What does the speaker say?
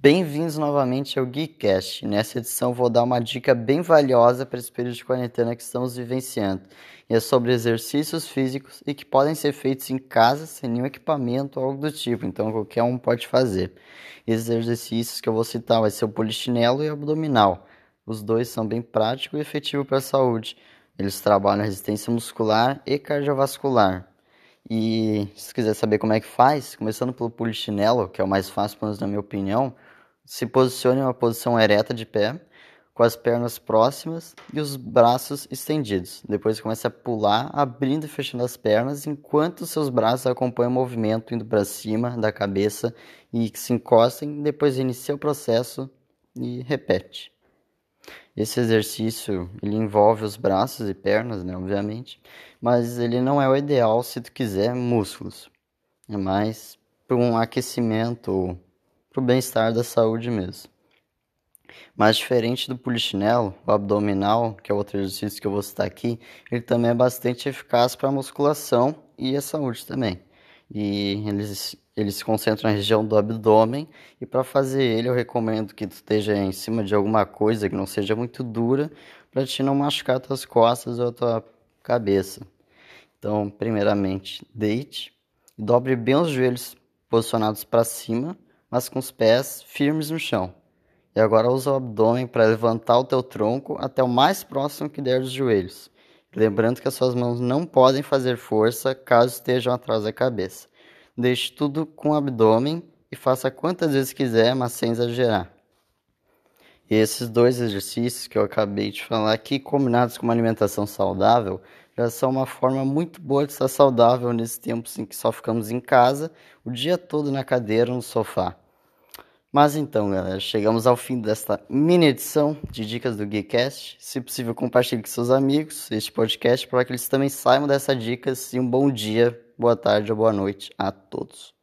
Bem-vindos novamente ao GeekCast. Nessa edição vou dar uma dica bem valiosa para esse período de quarentena que estamos vivenciando. E é sobre exercícios físicos e que podem ser feitos em casa sem nenhum equipamento ou algo do tipo, então qualquer um pode fazer. Esses exercícios que eu vou citar vai ser o polichinelo e o abdominal. Os dois são bem práticos e efetivos para a saúde. Eles trabalham resistência muscular e cardiovascular. E se quiser saber como é que faz, começando pelo polichinelo, que é o mais fácil, pelo menos na minha opinião, se posicione em uma posição ereta de pé, com as pernas próximas e os braços estendidos. Depois comece a pular, abrindo e fechando as pernas, enquanto seus braços acompanham o movimento indo para cima da cabeça e que se encostem. Depois inicia o processo e repete. Esse exercício ele envolve os braços e pernas, né, obviamente, mas ele não é o ideal se tu quiser músculos. É mais para um aquecimento para o bem-estar da saúde mesmo. Mas diferente do polichinelo, o abdominal, que é outro exercício que eu vou citar aqui, ele também é bastante eficaz para a musculação e a saúde também. E eles, eles se concentram na região do abdômen e para fazer ele eu recomendo que tu esteja em cima de alguma coisa que não seja muito dura para te não machucar tuas costas ou a tua cabeça. Então, primeiramente, deite e dobre bem os joelhos posicionados para cima mas com os pés firmes no chão. E agora usa o abdômen para levantar o teu tronco até o mais próximo que der dos joelhos. Lembrando que as suas mãos não podem fazer força caso estejam atrás da cabeça. Deixe tudo com o abdômen e faça quantas vezes quiser, mas sem exagerar. E esses dois exercícios que eu acabei de falar aqui, combinados com uma alimentação saudável, já são uma forma muito boa de estar saudável nesses tempos em que só ficamos em casa, o dia todo na cadeira, no sofá. Mas então, galera, chegamos ao fim desta mini edição de Dicas do Geekcast. Se possível, compartilhe com seus amigos este podcast para que eles também saibam dessas dicas. E um bom dia, boa tarde ou boa noite a todos.